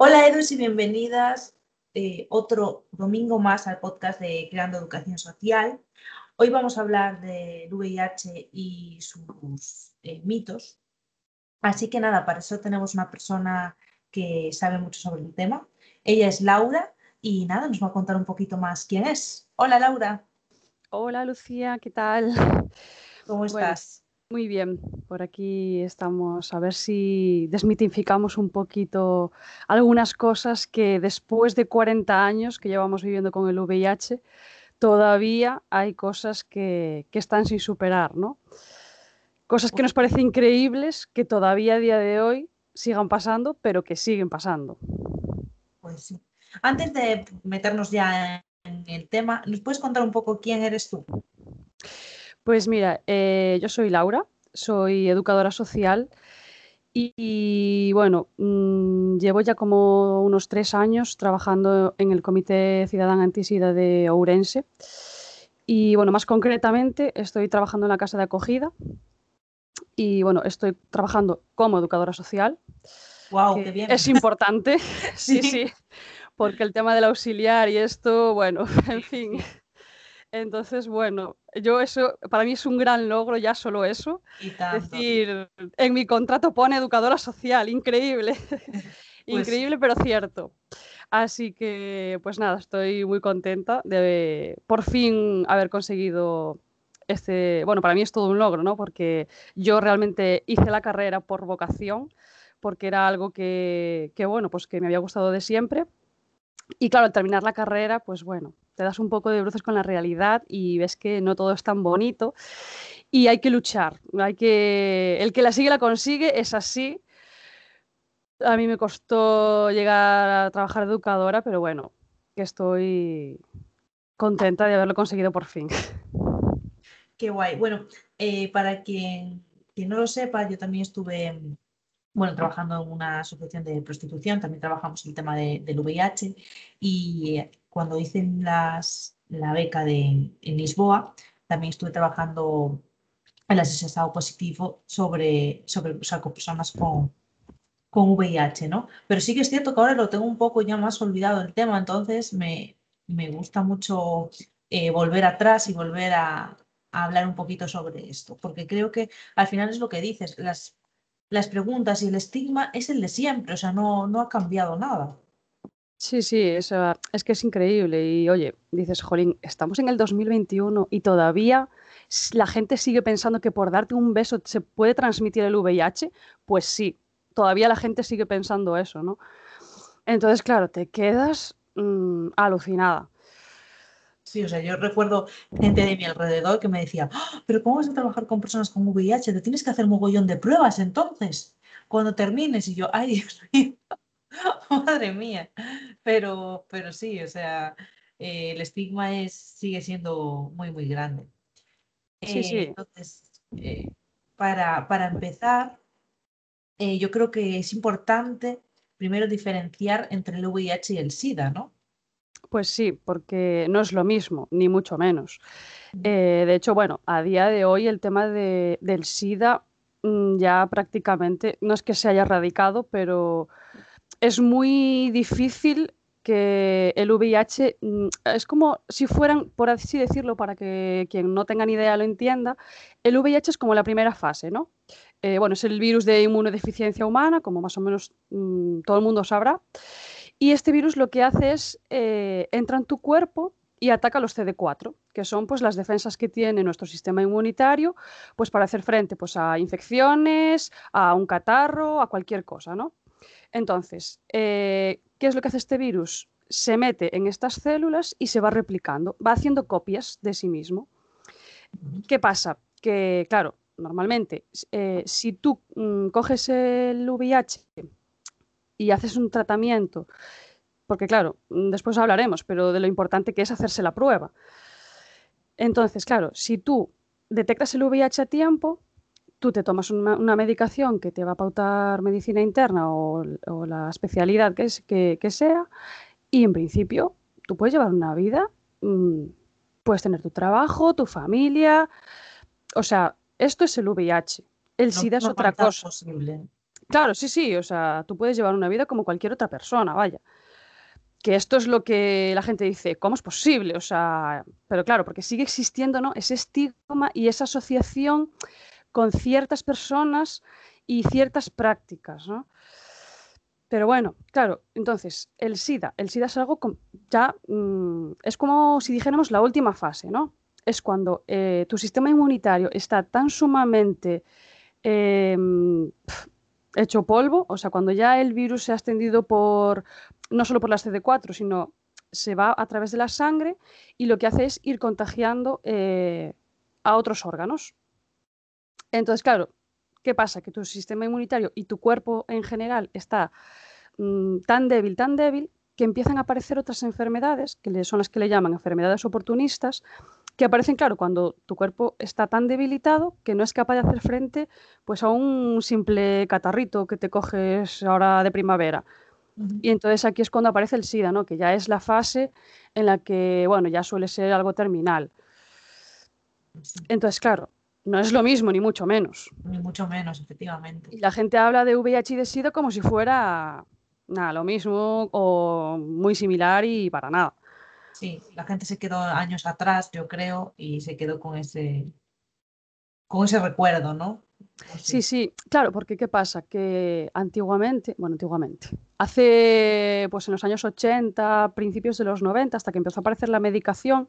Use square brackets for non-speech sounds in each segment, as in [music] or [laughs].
Hola Edus y bienvenidas eh, otro domingo más al podcast de Creando Educación Social. Hoy vamos a hablar del VIH y sus eh, mitos. Así que nada, para eso tenemos una persona que sabe mucho sobre el tema. Ella es Laura y nada, nos va a contar un poquito más quién es. Hola Laura. Hola Lucía, ¿qué tal? ¿Cómo estás? Muy bien, por aquí estamos a ver si desmitificamos un poquito algunas cosas que después de 40 años que llevamos viviendo con el VIH, todavía hay cosas que, están sin superar, ¿no? Cosas que nos parecen increíbles que todavía a día de hoy sigan pasando, pero que siguen pasando. Pues sí. Antes de meternos ya en el tema, ¿nos puedes contar un poco quién eres tú? Pues mira, eh, yo soy Laura, soy educadora social y, bueno, mm, llevo ya como unos tres años trabajando en el Comité Ciudadano Antisida de Ourense. Y bueno, más concretamente estoy trabajando en la casa de acogida y bueno, estoy trabajando como educadora social. ¡Wow! Qué bien. Es importante, [laughs] [laughs] sí, sí, porque el tema del auxiliar y esto, bueno, [laughs] en fin. Entonces, bueno, yo eso, para mí es un gran logro ya solo eso. Es decir, en mi contrato pone educadora social, increíble. [laughs] Pues increíble, pero cierto. Así que, pues nada, estoy muy contenta de por fin haber conseguido este, bueno, para mí es todo un logro, ¿no? Porque yo realmente hice la carrera por vocación, porque era algo que, que bueno, pues que me había gustado de siempre. Y claro, al terminar la carrera, pues bueno, te das un poco de bruces con la realidad y ves que no todo es tan bonito y hay que luchar. Hay que... El que la sigue la consigue, es así. A mí me costó llegar a trabajar educadora, pero bueno, que estoy contenta de haberlo conseguido por fin. Qué guay. Bueno, eh, para quien, quien no lo sepa, yo también estuve bueno, trabajando en una asociación de prostitución, también trabajamos el tema del VIH y cuando hice las, la beca de, en Lisboa, también estuve trabajando en el estado positivo sobre, sobre o sea, con personas con, con VIH, ¿no? Pero sí que es cierto que ahora lo tengo un poco ya más olvidado el tema, entonces me, me gusta mucho eh, volver atrás y volver a, a, hablar un poquito sobre esto, porque creo que al final es lo que dices, las, las preguntas y el estigma es el de siempre, o sea, no, no ha cambiado nada. Sí, sí, es, que es increíble. Y oye, dices, Jolín, estamos en el 2021 y todavía la gente sigue pensando que por darte un beso se puede transmitir el VIH. Pues sí, todavía la gente sigue pensando eso, ¿no? Entonces, claro, te quedas mm, alucinada. Sí, o sea, yo recuerdo gente de mi alrededor que me decía, ¡Ah! pero ¿cómo vas a trabajar con personas con VIH? Te tienes que hacer mogollón de pruebas entonces, cuando termines. Y yo, ay, Dios mío. [laughs] Madre mía. Pero, pero sí, o sea, eh, el estigma es, sigue siendo muy, muy grande. Sí, sí. Entonces, eh, para, para empezar, eh, yo creo que es importante primero diferenciar entre el VIH y el SIDA, ¿no? Pues sí, porque no es lo mismo, ni mucho menos. de hecho, bueno, a día de hoy el tema de, del SIDA mm, ya prácticamente, no es que se haya erradicado, pero es muy difícil que el VIH mm, es como si fueran, por así decirlo, para que quien no tenga ni idea lo entienda, el VIH es como la primera fase, ¿no? Eh, bueno, es el virus de inmunodeficiencia humana, como más o menos mm, todo el mundo sabrá. Y este virus lo que hace es, eh, entra en tu cuerpo y ataca los CD4, que son pues, las defensas que tiene nuestro sistema inmunitario pues, para hacer frente pues, a infecciones, a un catarro, a cualquier cosa, ¿no? Entonces, eh, ¿qué es lo que hace este virus? Se mete en estas células y se va replicando, va haciendo copias de sí mismo. ¿Qué pasa? Que, claro, normalmente, eh, si tú mm, coges el VIH y haces un tratamiento, porque claro, después hablaremos, pero de lo importante que es hacerse la prueba. Entonces, claro, si tú detectas el VIH a tiempo, tú te tomas una, medicación que te va a pautar medicina interna o, la especialidad que, es, que, sea, y en principio tú puedes llevar una vida, mm, puedes tener tu trabajo, tu familia, o sea, esto es el VIH. El SIDA es otra cosa. Claro, sí, sí, o sea, tú puedes llevar una vida como cualquier otra persona, vaya. Que esto es lo que la gente dice, ¿cómo es posible? O sea, pero claro, porque sigue existiendo, ¿no? Ese estigma y esa asociación con ciertas personas y ciertas prácticas, ¿no? Pero bueno, claro, entonces, el SIDA, el SIDA es algo ya, mm, es como si dijéramos la última fase, ¿no? Es cuando eh, tu sistema inmunitario está tan sumamente em, hecho polvo, o sea, cuando ya el virus se ha extendido por, no solo por la CD4, sino se va a través de la sangre y lo que hace es ir contagiando eh, a otros órganos. Entonces, claro, ¿qué pasa? Que tu sistema inmunitario y tu cuerpo en general está mm, tan débil, tan débil, que empiezan a aparecer otras enfermedades, que son las que le llaman enfermedades oportunistas, que aparecen, claro, cuando tu cuerpo está tan debilitado que no es capaz de hacer frente pues, a un simple catarrito que te coges ahora de primavera. Y entonces aquí es cuando aparece el SIDA, ¿no? que ya es la fase en la que, bueno, ya suele ser algo terminal. Entonces, claro, no es lo mismo, ni mucho menos. Ni mucho menos, efectivamente. Y la gente habla de VIH y de SIDA como si fuera nada, lo mismo o muy similar y para nada. Sí, la gente se quedó años atrás, yo creo, y se quedó con ese, con ese recuerdo, ¿no? Sí, sí, claro, porque ¿qué pasa? Que antiguamente, bueno, antiguamente, hace, pues en los años 80, principios de los 90, hasta que empezó a aparecer la medicación,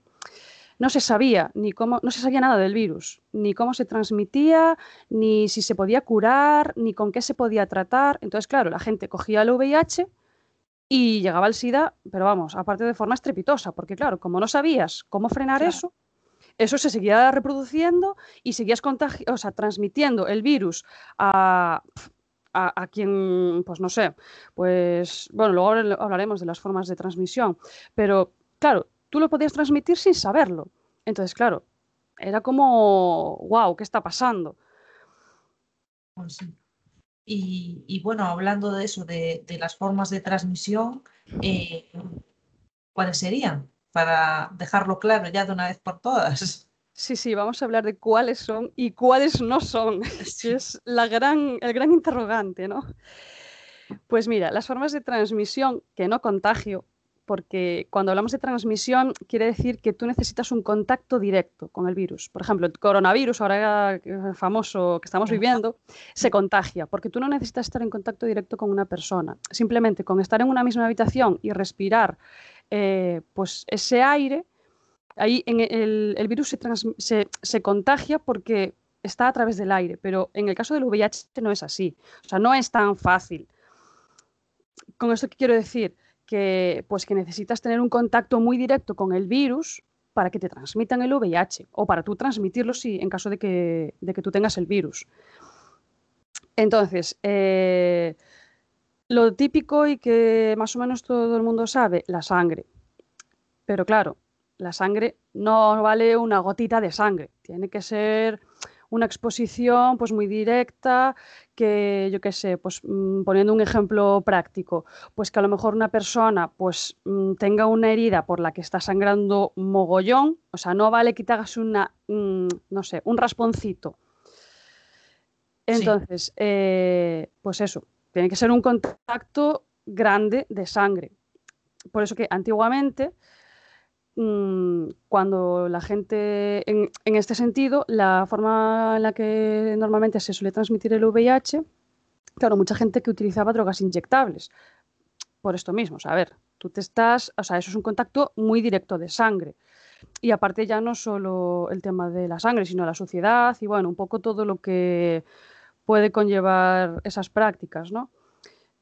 no se sabía ni cómo, no se sabía nada del virus, ni cómo se transmitía, ni si se podía curar, ni con qué se podía tratar. Entonces, claro, la gente cogía el VIH y llegaba el SIDA, pero vamos, aparte de forma estrepitosa, porque claro, como no sabías cómo frenar eso, eso se seguía reproduciendo y seguías o sea, transmitiendo el virus a, a, quien, pues no sé, pues bueno, luego hablaremos de las formas de transmisión, pero claro, tú lo podías transmitir sin saberlo. Entonces, claro, era como, wow, ¿qué está pasando? Pues y, bueno, hablando de eso, de, las formas de transmisión, eh, ¿cuáles serían? Para dejarlo claro ya de una vez por todas. Sí, sí, vamos a hablar de cuáles son y cuáles no son. [laughs] Es la gran, el gran interrogante, ¿no? Pues mira, las formas de transmisión que no contagio porque cuando hablamos de transmisión quiere decir que tú necesitas un contacto directo con el virus. Por ejemplo, el coronavirus, ahora famoso que estamos viviendo, se contagia, porque tú no necesitas estar en contacto directo con una persona. Simplemente con estar en una misma habitación y respirar eh, pues ese aire, ahí el, virus se, se contagia porque está a través del aire, pero en el caso del VIH no es así. O sea, no es tan fácil. Con esto, ¿qué quiero decir? Que, pues, que necesitas tener un contacto muy directo con el virus para que te transmitan el VIH o para tú transmitirlo si, en caso de que, de que tú tengas el virus. Entonces, eh, lo típico y que más o menos todo el mundo sabe, la sangre. Pero claro, la sangre no vale una gotita de sangre, tiene que ser una exposición pues muy directa, que yo qué sé, pues mm, poniendo un ejemplo práctico, pues que a lo mejor una persona pues mm, tenga una herida por la que está sangrando mogollón, o sea, no vale que te hagas una, mm, no sé, un rasponcito. Entonces, eh, pues eso, tiene que ser un contacto grande de sangre. Por eso que antiguamente Mm, cuando la gente, en, este sentido, la forma en la que normalmente se suele transmitir el VIH, claro, mucha gente que utilizaba drogas inyectables, por esto mismo, o a ver, tú te estás, o sea, eso es un contacto muy directo de sangre. Y aparte ya no solo el tema de la sangre, sino la suciedad y bueno, un poco todo lo que puede conllevar esas prácticas, ¿no?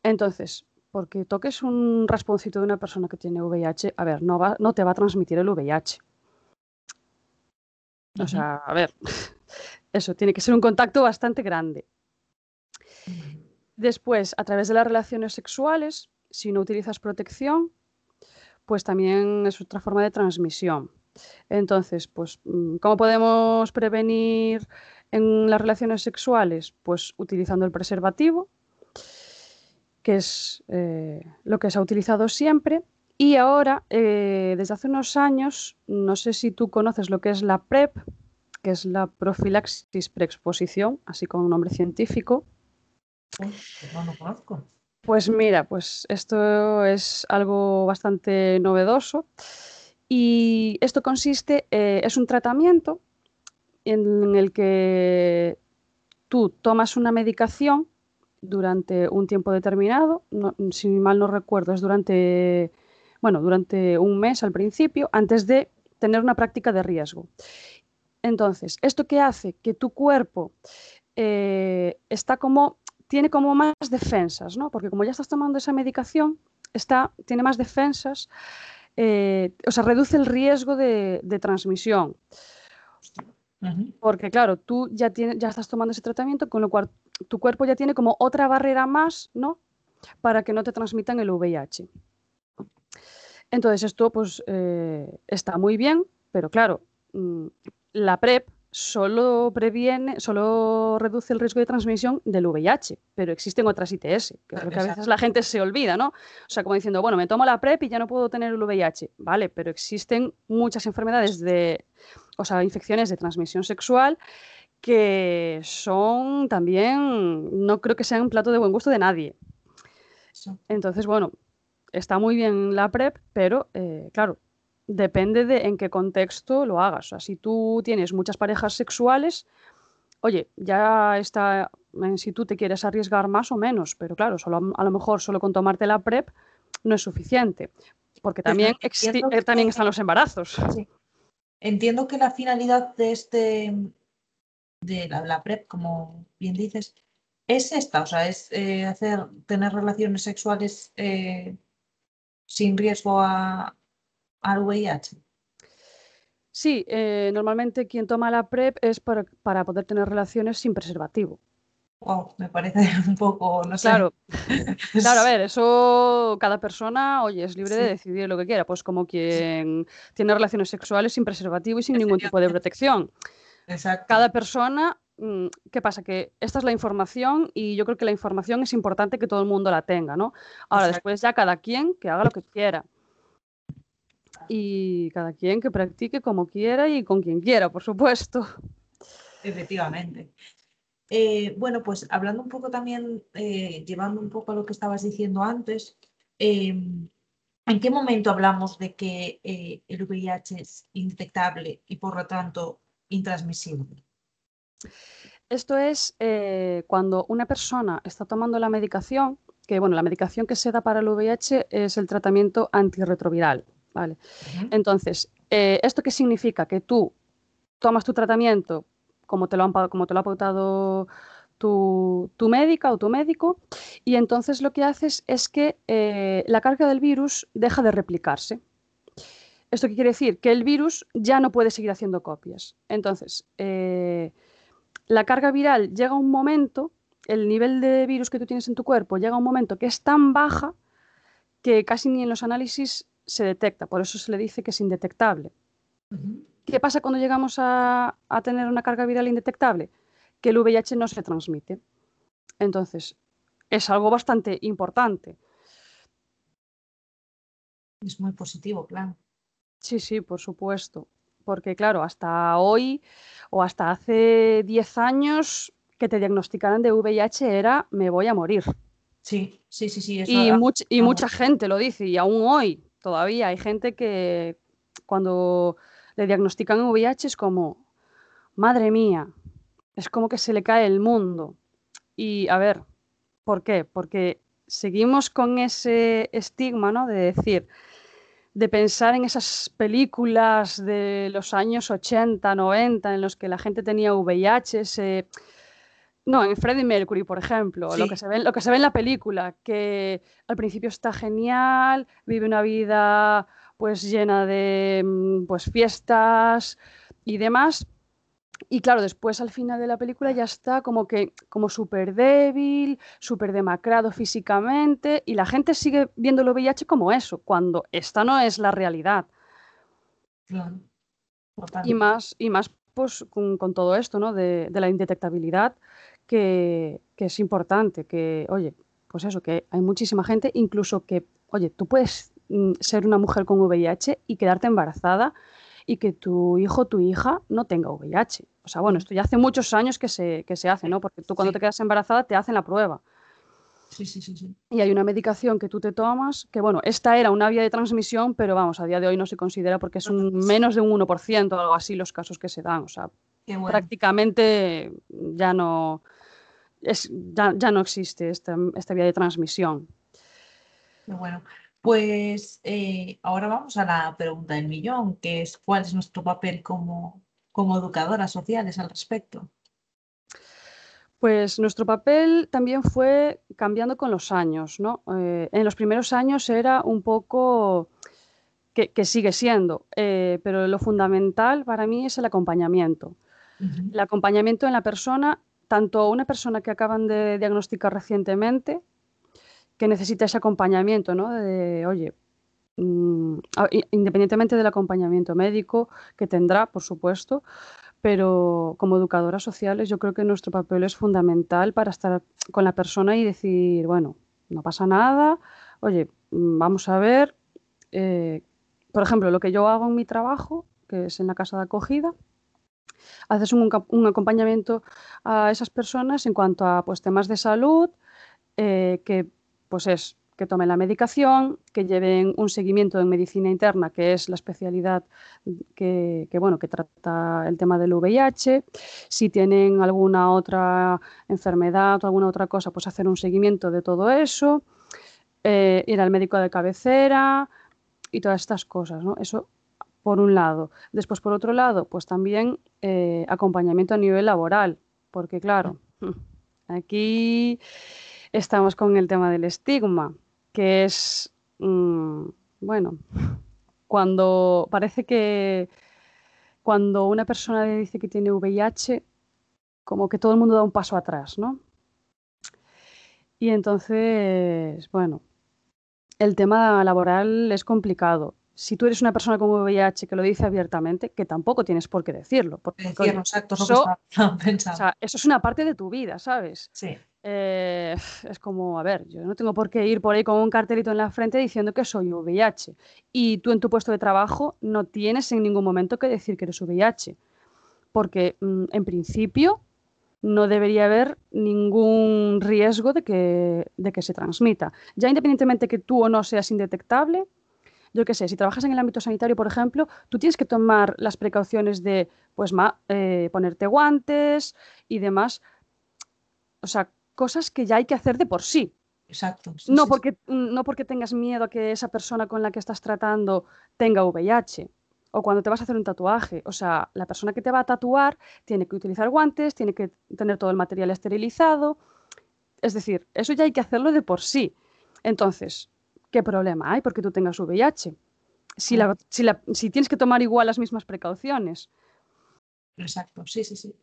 Entonces, porque toques un rasponcito de una persona que tiene VIH, a ver, no, va, no te va a transmitir el VIH. O sea, a ver, [laughs] eso tiene que ser un contacto bastante grande. Después, a través de las relaciones sexuales, si no utilizas protección, pues también es otra forma de transmisión. Entonces, pues, mm, ¿cómo podemos prevenir en las relaciones sexuales? Pues utilizando el preservativo, que es eh, lo que se ha utilizado siempre. Y ahora, eh, desde hace unos años, no sé si tú conoces lo que es la PrEP, que es la profilaxis preexposición, así como un nombre científico. Pues no lo conozco. Pues mira, pues esto es algo bastante novedoso y esto consiste, eh, es un tratamiento en el que tú tomas una medicación durante un tiempo determinado, si mal no recuerdo, es durante, bueno, durante un mes al principio, antes de tener una práctica de riesgo. Entonces, ¿esto qué hace? Que tu cuerpo eh, está como, tiene como más defensas, ¿no? Porque como ya estás tomando esa medicación, está, tiene más defensas, eh, o sea, reduce el riesgo de, transmisión. Porque claro, tú ya, tienes, ya estás tomando ese tratamiento, con lo cual tu cuerpo ya tiene como otra barrera más, ¿no? Para que no te transmitan el VIH. Entonces esto pues eh, está muy bien, pero claro, mm, la PrEP solo previene, solo reduce el riesgo de transmisión del VIH, pero existen otras ITS, que es lo que a veces la gente se olvida, ¿no? O sea, como diciendo, bueno, me tomo la PrEP y ya no puedo tener el VIH, vale, pero existen muchas enfermedades de, o sea, infecciones de transmisión sexual que son también, no creo que sean un plato de buen gusto de nadie. Entonces, bueno, está muy bien la PrEP, pero eh, claro, depende de en qué contexto lo hagas. O sea, si tú tienes muchas parejas sexuales, oye, ya está en si tú te quieres arriesgar más o menos, pero claro, solo, a lo mejor solo con tomarte la PrEP no es suficiente, porque también, eh, también están los embarazos. Entiendo que la finalidad de este de la, PrEP, como bien dices, es esta, o sea, es eh, hacer tener relaciones sexuales eh, sin riesgo a, al VIH? Sí, eh, normalmente quien toma la PrEP es para, poder tener relaciones sin preservativo. Wow, me parece [laughs] un poco, no sé. Claro, [laughs] claro, a ver, eso cada persona, oye, es libre de decidir lo que quiera, pues como quien tiene relaciones sexuales sin preservativo y sin ningún tipo de protección. Exacto. Cada persona, mm, ¿qué pasa? Que esta es la información y yo creo que la información es importante que todo el mundo la tenga, ¿no? Ahora, después ya cada quien que haga lo que quiera y cada quien que practique como quiera y con quien quiera, por supuesto. Efectivamente. Eh, bueno, pues hablando un poco también, eh, llevando un poco a lo que estabas diciendo antes, em, ¿en qué momento hablamos de que eh, el VIH es indetectable y por lo tanto intransmisible? Esto es cuando una persona está tomando la medicación, que bueno, la medicación que se da para el VIH es el tratamiento antirretroviral, ¿vale? Entonces, eh, ¿esto qué significa? Que tú tomas tu tratamiento como te lo, han, como te lo ha pautado tu, médica o tu médico y entonces lo que haces es que eh, la carga del virus deja de replicarse. ¿Esto qué quiere decir? Que el virus ya no puede seguir haciendo copias. Entonces, eh, la carga viral llega a un momento, el nivel de virus que tú tienes en tu cuerpo llega a un momento que es tan baja que casi ni en los análisis se detecta, por eso se le dice que es indetectable. ¿Qué pasa cuando llegamos a, tener una carga viral indetectable? Que el VIH no se transmite. Entonces, es algo bastante importante. Es muy positivo, claro. Sí, sí, por supuesto. Porque, claro, hasta hoy o hasta hace 10 años que te diagnosticaran de VIH era me voy a morir. Sí, sí, sí, sí. y, y mucha gente lo dice, y aún hoy todavía hay gente que cuando le diagnostican VIH es como, madre mía, es como que se le cae el mundo. Y a ver, ¿por qué? Porque seguimos con ese estigma, ¿no? De decir, de pensar en esas películas de los años 80, 90, en los que la gente tenía VIH, se no, en Freddie Mercury, por ejemplo, lo, que se ve, lo que se ve en la película, que al principio está genial, vive una vida pues llena de mm, pues, fiestas y demás. Y claro, después al final de la película ya está como que como súper débil, súper demacrado físicamente y la gente sigue viendo el VIH como eso, cuando esta no es la realidad. Y más, y más pues, con, todo esto ¿no? de, de la indetectabilidad que, es importante, que, oye, pues eso, que hay muchísima gente, incluso que, oye, tú puedes mm, ser una mujer con VIH y quedarte embarazada y que tu hijo o tu hija no tenga VIH. O sea, bueno, esto ya hace muchos años que se, que se hace, ¿no? Porque tú cuando te quedas embarazada te hacen la prueba. Sí, sí, sí, sí. Y hay una medicación que tú te tomas, que bueno, esta era una vía de transmisión, pero vamos, a día de hoy no se considera porque es un menos de un 1% o algo así los casos que se dan. O sea, prácticamente ya no, es, ya, ya no existe esta, esta, vía de transmisión. bueno. Pues eh, ahora vamos a la pregunta del millón, que es ¿cuál es nuestro papel como, como educadoras sociales al respecto? Pues nuestro papel también fue cambiando con los años, ¿no? Eh, en los primeros años era un poco que, sigue siendo, eh, pero lo fundamental para mí es el acompañamiento. El acompañamiento en la persona, tanto una persona que acaban de diagnosticar recientemente, que necesita ese acompañamiento, ¿no? Oye, mm, independientemente del acompañamiento médico que tendrá, por supuesto, pero como educadoras sociales yo creo que nuestro papel es fundamental para estar con la persona y decir, bueno, no pasa nada, oye, mm, vamos a ver, eh, por ejemplo, lo que yo hago en mi trabajo, que es en la casa de acogida, haces un, acompañamiento a esas personas en cuanto a pues, temas de salud, eh, que pues es que tomen la medicación, que lleven un seguimiento en medicina interna, que es la especialidad que, bueno, que trata el tema del VIH. Si tienen alguna otra enfermedad o alguna otra cosa, pues hacer un seguimiento de todo eso, eh, ir al médico de cabecera y todas estas cosas, ¿no? Eso por un lado. Después, por otro lado, pues también eh, acompañamiento a nivel laboral, porque claro, [laughs] aquí estamos con el tema del estigma que es, mm, bueno, cuando parece que cuando una persona le dice que tiene VIH, como que todo el mundo da un paso atrás, ¿no? Y entonces, bueno, el tema laboral es complicado. Si tú eres una persona con VIH que lo dice abiertamente, que tampoco tienes por qué decirlo. Porque exacto, eso, [laughs] eso es una parte de tu vida, ¿sabes? Sí. Eh, es como, a ver, yo no tengo por qué ir por ahí con un cartelito en la frente diciendo que soy VIH. Y tú en tu puesto de trabajo no tienes en ningún momento que decir que eres VIH. Porque mm, en principio no debería haber ningún riesgo de que, de que se transmita. Ya independientemente que tú o no seas indetectable, yo qué sé, si trabajas en el ámbito sanitario, por ejemplo, tú tienes que tomar las precauciones de, pues, eh, ponerte guantes y demás. O sea, cosas que ya hay que hacer de por sí. Exacto. no, Porque, no porque tengas miedo a que esa persona con la que estás tratando tenga VIH o cuando te vas a hacer un tatuaje. O sea, la persona que te va a tatuar tiene que utilizar guantes, tiene que tener todo el material esterilizado. Es decir, eso ya hay que hacerlo de por sí. Entonces, ¿qué problema hay porque tú tengas VIH? Si, la, si, si tienes que tomar igual las mismas precauciones. Exacto, sí, sí, sí.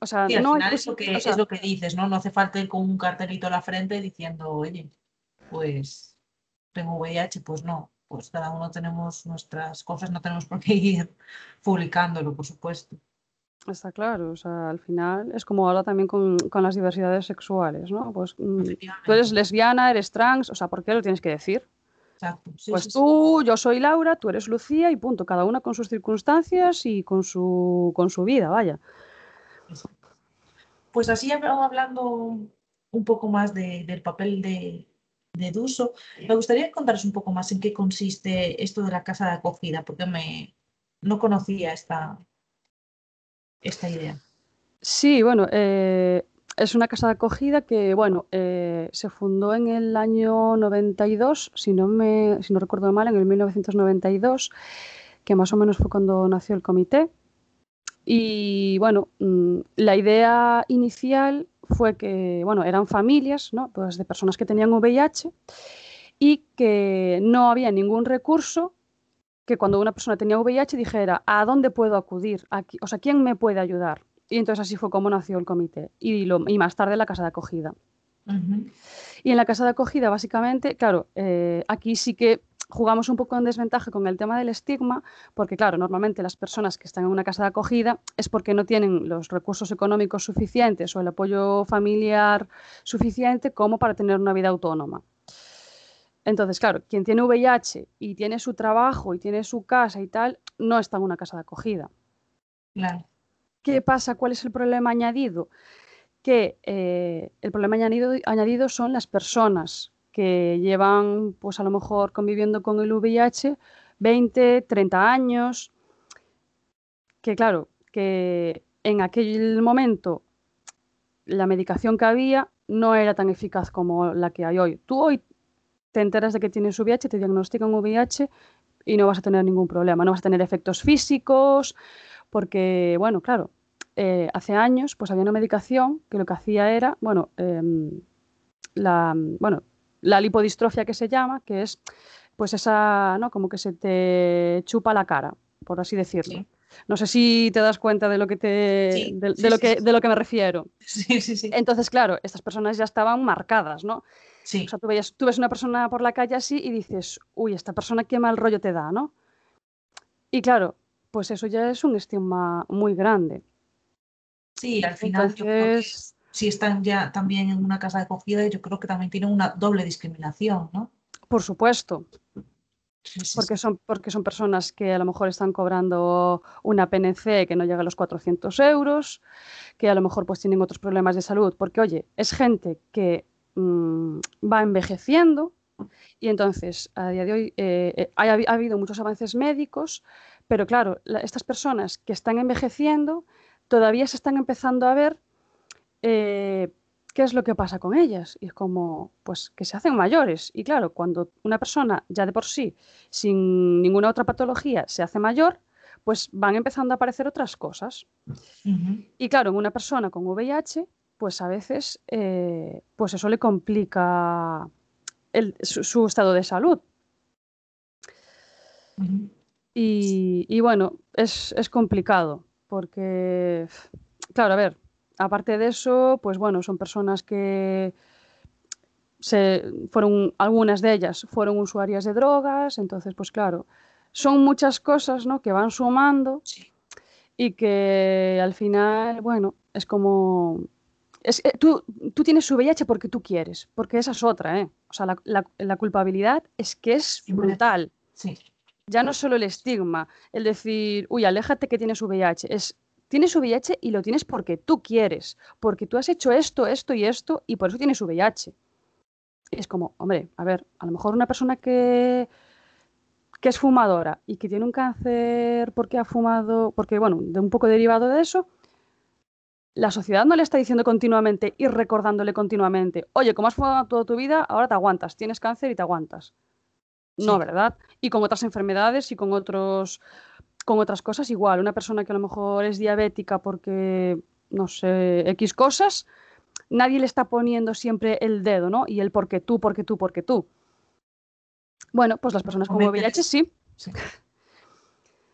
O sea, no es, lo que, es lo que dices, ¿no? No hace falta ir con un cartelito a la frente diciendo, oye, pues tengo VIH, pues no, pues cada uno tenemos nuestras cosas, no tenemos por qué [laughs] ir publicándolo, por supuesto. Está claro, o sea, al final es como ahora también con, las diversidades sexuales, ¿no? Pues mm, tú eres lesbiana, eres trans, o sea, ¿por qué lo tienes que decir? Exacto. pues tú, yo soy Laura, tú eres Lucía y punto, cada una con sus circunstancias y con su, con su vida, vaya. Pues así hablando un poco más del papel de, de Duso, me gustaría contaros un poco más en qué consiste esto de la casa de acogida, porque me, no conocía esta, esta idea. Sí, bueno, eh, es una casa de acogida que, bueno, eh, se fundó en el año 92, si no, me, si no recuerdo mal, en el 1992, que más o menos fue cuando nació el comité. Y bueno, mm, la idea inicial fue que, bueno, eran familias, ¿no? Pues de personas que tenían VIH y que no había ningún recurso que cuando una persona tenía VIH dijera, ¿a dónde puedo acudir? Aquí, o sea, ¿quién me puede ayudar? Y entonces así fue como nació el comité y, lo, y más tarde la casa de acogida. Y en la casa de acogida, básicamente, claro, eh, aquí sí que jugamos un poco en desventaja con el tema del estigma, porque claro, normalmente las personas que están en una casa de acogida es porque no tienen los recursos económicos suficientes o el apoyo familiar suficiente como para tener una vida autónoma. Entonces, claro, quien tiene VIH y tiene su trabajo y tiene su casa y tal, no está en una casa de acogida. Claro. ¿Qué pasa? ¿Cuál es el problema añadido? que eh, el problema añadido, añadido son las personas que llevan, pues a lo mejor conviviendo con el VIH 20, 30 años, que claro, que en aquel momento la medicación que había no era tan eficaz como la que hay hoy. Tú hoy te enteras de que tienes VIH, te diagnostican VIH y no vas a tener ningún problema, no vas a tener efectos físicos, porque, bueno, claro, eh, hace años pues había una medicación que lo que hacía era, bueno, em, la, bueno, la lipodistrofia que se llama, que es pues esa, ¿no? Como que se te chupa la cara, por así decirlo. No sé si te das cuenta de lo que te de, lo que de lo que me refiero. Sí, sí, sí. Entonces, claro, estas personas ya estaban marcadas, ¿no? Sí. O sea, tú, tú ves una persona por la calle así y dices, uy, esta persona qué mal rollo te da, ¿no? Y claro, pues eso ya es un estigma muy grande. Sí, al final si están ya también en una casa de acogida, yo creo que también tienen una doble discriminación, ¿no? Por supuesto. porque, Son, porque son personas que a lo mejor están cobrando una PNC que no llega a los 400 euros, que a lo mejor pues tienen otros problemas de salud, porque oye, es gente que mm, va envejeciendo y entonces a día de hoy eh, eh, ha, habido muchos avances médicos, pero claro, estas personas que están envejeciendo todavía se están empezando a ver eh, qué es lo que pasa con ellas. Y es como, pues, que se hacen mayores. Y claro, cuando una persona ya de por sí, sin ninguna otra patología, se hace mayor, pues van empezando a aparecer otras cosas. Y claro, en una persona con VIH, pues a veces, eh, pues eso le complica su, estado de salud. y, bueno, es, es complicado porque, claro, a ver, aparte de eso, pues bueno, son personas que se fueron, algunas de ellas fueron usuarias de drogas, entonces, pues claro, son muchas cosas, ¿no? Que van sumando y que al final, bueno, es como... Es, eh, tú, tú, tienes su VIH porque tú quieres, porque esa es otra, ¿eh? O sea, la, la, culpabilidad es que es brutal. Sí ya no solo el estigma, el decir, uy, aléjate que tienes VIH, es tienes VIH y lo tienes porque tú quieres, porque tú has hecho esto, esto y esto y por eso tienes VIH. es como, hombre, a ver, a lo mejor una persona que, que es fumadora y que tiene un cáncer porque ha fumado, porque bueno, de un poco derivado de eso, la sociedad no le está diciendo continuamente y recordándole continuamente, oye, como has fumado toda tu vida, ahora te aguantas, tienes cáncer y te aguantas. No, ¿verdad? Y con otras enfermedades y con otros con otras cosas igual. Una persona que a lo mejor es diabética porque, no sé, X cosas, nadie le está poniendo siempre el dedo, ¿no? Y el porque tú, porque tú, porque tú. Bueno, pues las personas con VIH sí. Sí,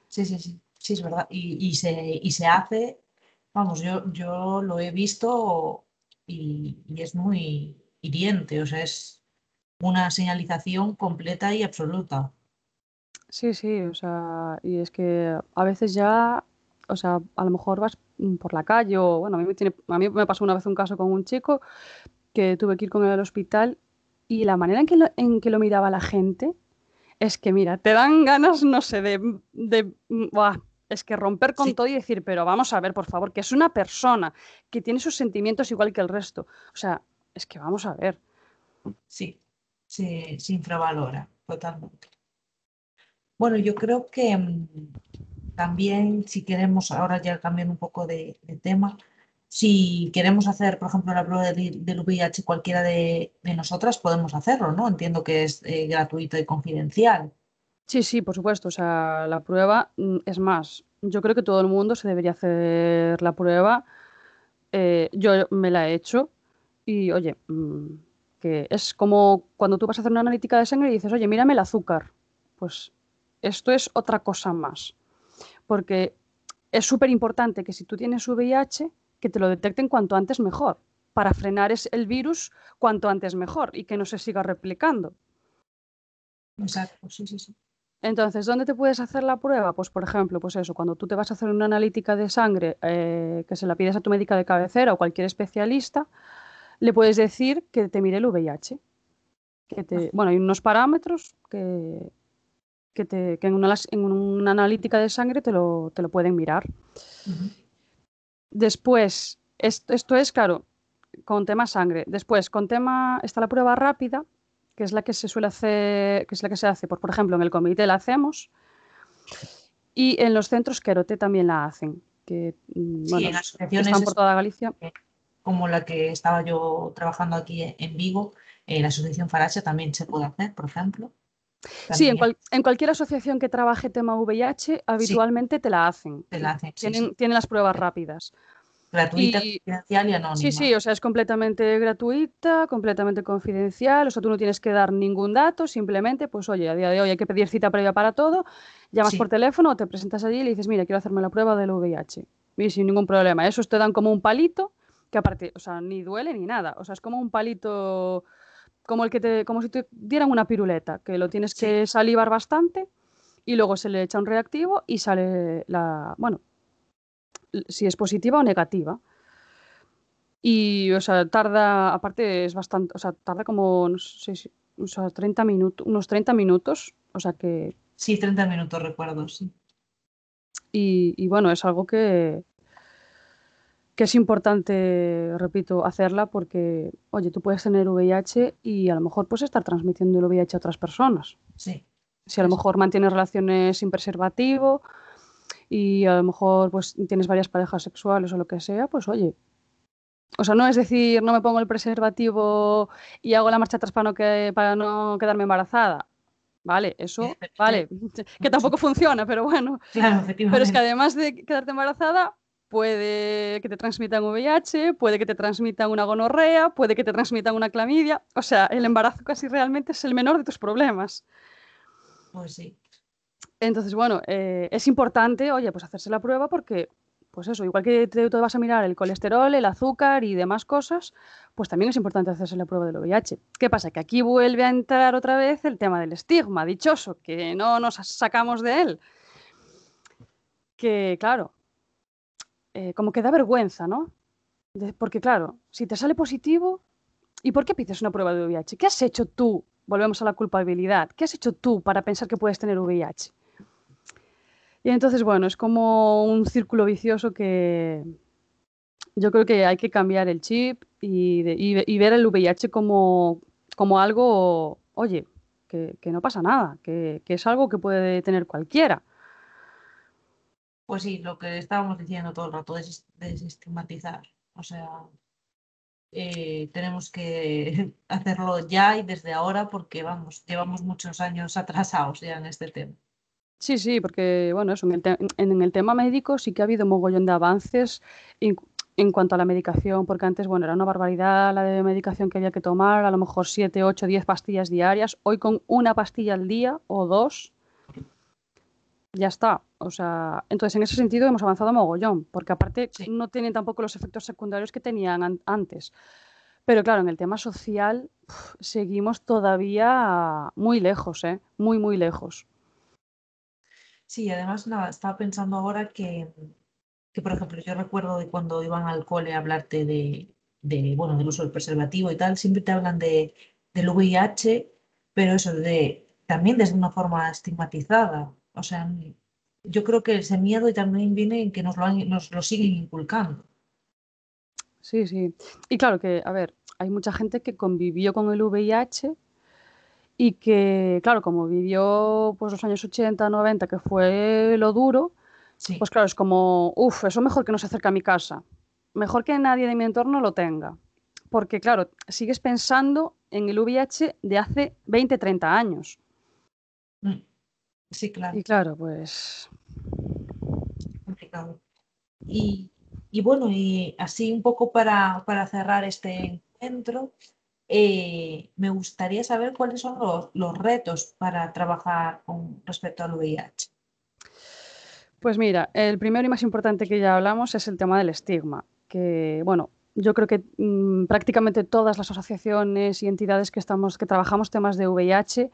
sí, sí, sí, es verdad. Y, se, y se hace, vamos, yo, yo lo he visto y, y es muy hiriente, o sea, es una señalización completa y absoluta. Sí, sí, o sea, y es que a veces ya, o sea, a lo mejor vas por la calle o, bueno, a mí me, tiene, a mí me pasó una vez un caso con un chico que tuve que ir con él al hospital y la manera en que lo, en que lo miraba la gente es que, mira, te dan ganas, no sé, de, de es que romper con todo y decir, pero vamos a ver, por favor, que es una persona que tiene sus sentimientos igual que el resto. O sea, es que vamos a ver. Sí, se, infravalora totalmente. Bueno, yo creo que mm, también si queremos, ahora ya cambiando un poco de, tema, si queremos hacer, por ejemplo, la prueba del, VIH cualquiera de, nosotras, podemos hacerlo, ¿no? Entiendo que es eh, gratuito y confidencial. Sí, sí, por supuesto. O sea, la prueba mm, es más. Yo creo que todo el mundo se debería hacer la prueba. Eh, yo me la he hecho y, oye, mm, que es como cuando tú vas a hacer una analítica de sangre y dices, oye, mírame el azúcar. Pues esto es otra cosa más. Porque es súper importante que si tú tienes VIH, que te lo detecten cuanto antes mejor, para frenar el virus cuanto antes mejor y que no se siga replicando. Exacto, sí, sí, sí. Entonces, ¿dónde te puedes hacer la prueba? Pues, por ejemplo, pues eso, cuando tú te vas a hacer una analítica de sangre eh, que se la pides a tu médica de cabecera o cualquier especialista, le puedes decir que te mire el VIH. Que te, bueno, hay unos parámetros que, que, te, que en, una, en, una, analítica de sangre te lo, te lo pueden mirar. Después, esto, esto, es, claro, con tema sangre. Después, con tema, está la prueba rápida, que es la que se suele hacer, que es la que se hace, por, por ejemplo, en el comité la hacemos y en los centros Querote también la hacen, que mm, Sí, bueno, en asociaciones están por toda Galicia. como la que estaba yo trabajando aquí en Vigo, en la asociación Faracha también se puede hacer, por ejemplo. Sí, en, cual- en cualquier asociación que trabaje tema VIH, habitualmente te la hacen. te la hacen, Tienen, sí. tienen las pruebas rápidas. gratuita, y- confidencial y anónima. Sí, sí, o sea, es completamente gratuita, completamente confidencial, o sea, tú no tienes que dar ningún dato, simplemente, pues oye, a día de hoy hay que pedir cita previa para todo, llamas Sí. por teléfono te presentas allí y le dices, mira, quiero hacerme la prueba del VIH. Y sin ningún problema. Esos te dan como un palito, que aparte, o sea, ni duele ni nada, o sea, es como un palito, como el que te, como si te dieran una piruleta, que lo tienes Sí. que salivar bastante y luego se le echa un reactivo y sale la, bueno, si es positiva o negativa. Y, o sea, tarda, aparte es bastante, o sea, tarda como, no sé si- o sea, 30 minutos, unos 30 minutos, o sea que, Sí, 30 minutos recuerdo, sí. y, y bueno, es algo que, que es importante, repito, hacerla porque, oye, tú puedes tener VIH y a lo mejor puedes estar transmitiendo el VIH a otras personas. Sí, Si a lo mejor mantienes relaciones sin preservativo y a lo mejor pues tienes varias parejas sexuales o lo que sea, pues oye. O sea, no es decir, no me pongo el preservativo y hago la marcha atrás para no, que, para no quedarme embarazada. Vale, eso, [laughs] vale, [laughs] que tampoco funciona, pero bueno. claro, Pero es que además de quedarte embarazada, puede que te transmitan VIH, puede que te transmitan una gonorrea, puede que te transmitan una clamidia. O sea, el embarazo casi realmente es el menor de tus problemas. Pues sí. Entonces, bueno, eh, es importante, oye, pues hacerse la prueba porque, pues eso, igual que te, te vas a mirar el colesterol, el azúcar y demás cosas, pues también es importante hacerse la prueba del VIH. ¿Qué pasa? Que aquí vuelve a entrar otra vez el tema del estigma, dichoso, que no nos sacamos de él. Que, claro, eh, como que da vergüenza, ¿no? Porque, claro, si te sale positivo, ¿y por qué pides una prueba de VIH? ¿Qué has hecho tú? Volvemos a la culpabilidad. ¿Qué has hecho tú para pensar que puedes tener VIH? Y entonces, bueno, es como un círculo vicioso que yo creo que hay que cambiar el chip y, ver el VIH como, como algo, oye, que, no pasa nada, que es algo que puede tener cualquiera. Pues sí, lo que estábamos diciendo todo el rato, des- desestigmatizar. O sea, eh, tenemos que [laughs] hacerlo ya y desde ahora porque, vamos, llevamos muchos años atrasados ya en este tema. Sí, sí, porque bueno, eso, en el, en el tema médico sí que ha habido mogollón de avances en, cuanto a la medicación, porque antes, bueno, era una barbaridad la medicación que había que tomar, a lo mejor 7, 8, 10 pastillas diarias. Hoy con una pastilla al día o dos, ya está. O sea, entonces en ese sentido hemos avanzado mogollón, porque aparte Sí. no tienen tampoco los efectos secundarios que tenían an- antes. Pero claro, en el tema social uf, seguimos todavía muy lejos, ¿eh? Muy, muy lejos. Sí, además nada, estaba pensando ahora que, que, por ejemplo, yo recuerdo de cuando iban al cole a hablarte de, de, bueno, del uso del preservativo y tal, siempre te hablan de, del VIH, pero eso, de, también desde una forma estigmatizada. O sea, yo creo que ese miedo también viene en que nos lo, han- nos lo siguen inculcando. Sí, sí. Y claro que, a ver, hay mucha gente que convivió con el VIH y que, claro, como vivió pues los años 80, 90, que fue lo duro, Sí, pues claro, es como, uff, eso mejor que no se acerque a mi casa. Mejor que nadie de mi entorno lo tenga. Porque, claro, sigues pensando en el VIH de hace 20, 30 años. mm, sí, claro. Y claro, pues complicado. Y, y bueno, y así un poco para, para cerrar este encuentro, eh, me gustaría saber cuáles son los, los retos para trabajar con respecto al VIH. Pues mira, el primero y más importante que ya hablamos es el tema del estigma, que bueno, yo creo que mm, prácticamente todas las asociaciones y entidades que estamos, que trabajamos temas de VIH,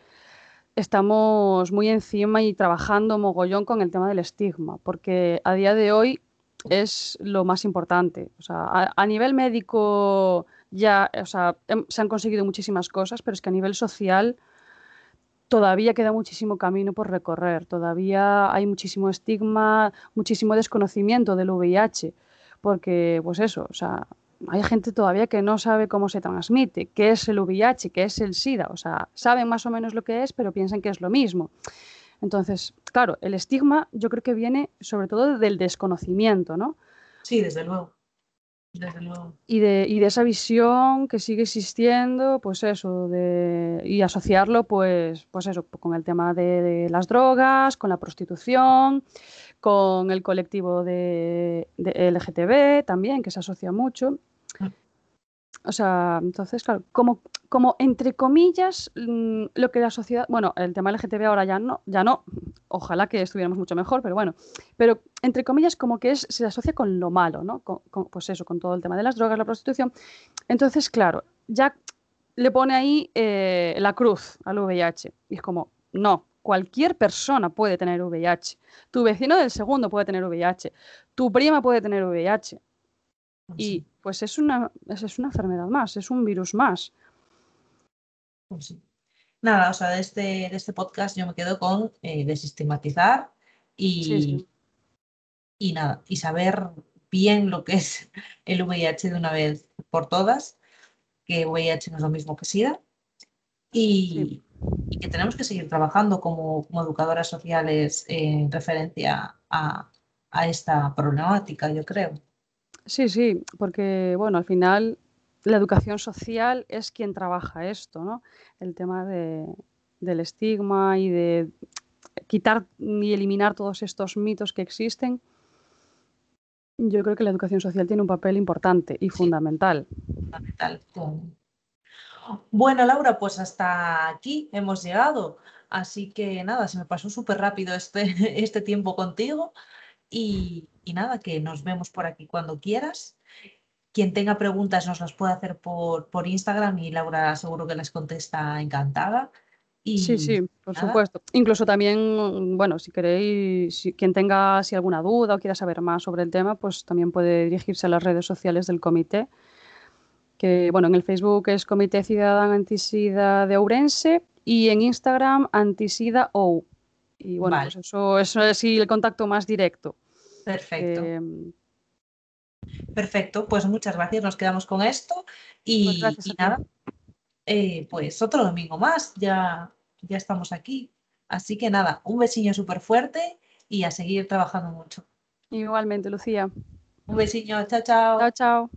estamos muy encima y trabajando mogollón con el tema del estigma, porque a día de hoy es lo más importante. O sea, a, nivel médico ya, o sea, se han conseguido muchísimas cosas, pero es que a nivel social todavía queda muchísimo camino por recorrer, todavía hay muchísimo estigma, muchísimo desconocimiento del VIH, porque, pues eso, o sea, hay gente todavía que no sabe cómo se transmite, qué es el VIH, qué es el SIDA. O sea, saben más o menos lo que es, pero piensan que es lo mismo. Entonces, claro, el estigma yo creo que viene sobre todo del desconocimiento, ¿no? Sí, desde luego. Desde luego. Y de, y de esa visión que sigue existiendo, pues eso, de, y asociarlo, pues, pues eso, con el tema de, de las drogas, con la prostitución, con el colectivo de, de LGTB también, que se asocia mucho. O sea, entonces, claro, como, como entre comillas, mm, lo que la sociedad, bueno, el tema LGTB ahora ya no, ya no, ojalá que estuviéramos mucho mejor, pero bueno, pero entre comillas como que es, se asocia con lo malo, ¿no? Con, pues eso, con todo el tema de las drogas, la prostitución. Entonces, claro, ya le pone ahí eh, la cruz al VIH y es como, no, cualquier persona puede tener VIH. Tu vecino del segundo puede tener VIH. Tu prima puede tener VIH. Pues y pues es una, es una enfermedad más, es un virus más. Pues nada, o sea, de este, de este podcast yo me quedo con eh, desistematizar y, y nada, y saber bien lo que es el VIH de una vez por todas, que VIH no es lo mismo que SIDA, y, y que tenemos que seguir trabajando como, educadoras sociales en referencia a, esta problemática, yo creo. Sí, sí, porque bueno, al final la educación social es quien trabaja esto, ¿no? El tema del estigma y de quitar y eliminar todos estos mitos que existen. Yo creo que la educación social tiene un papel importante y fundamental. Fundamental. Bueno, Laura, pues hasta aquí hemos llegado. Así que nada, se me pasó súper rápido este, [laughs] este tiempo contigo. Y, nada, que nos vemos por aquí cuando quieras. Quien tenga preguntas nos las puede hacer por, por Instagram y Laura seguro que les contesta encantada. Y sí, sí, por supuesto. Incluso también, bueno, si queréis, si, quien tenga si alguna duda o quiera saber más sobre el tema, pues también puede dirigirse a las redes sociales del comité que bueno, en el Facebook es Comité Ciudadano Antisida de Ourense y en Instagram Antisida OU. Y bueno, pues eso, eso es el contacto más directo. Perfecto. Em, Perfecto, pues muchas gracias, nos quedamos con esto y, pues nada, eh, pues otro domingo más, ya, ya estamos aquí. Así que nada, un besillo súper fuerte y a seguir trabajando mucho. Igualmente, Lucía. Un besillo, chao, chao. Chao, chao.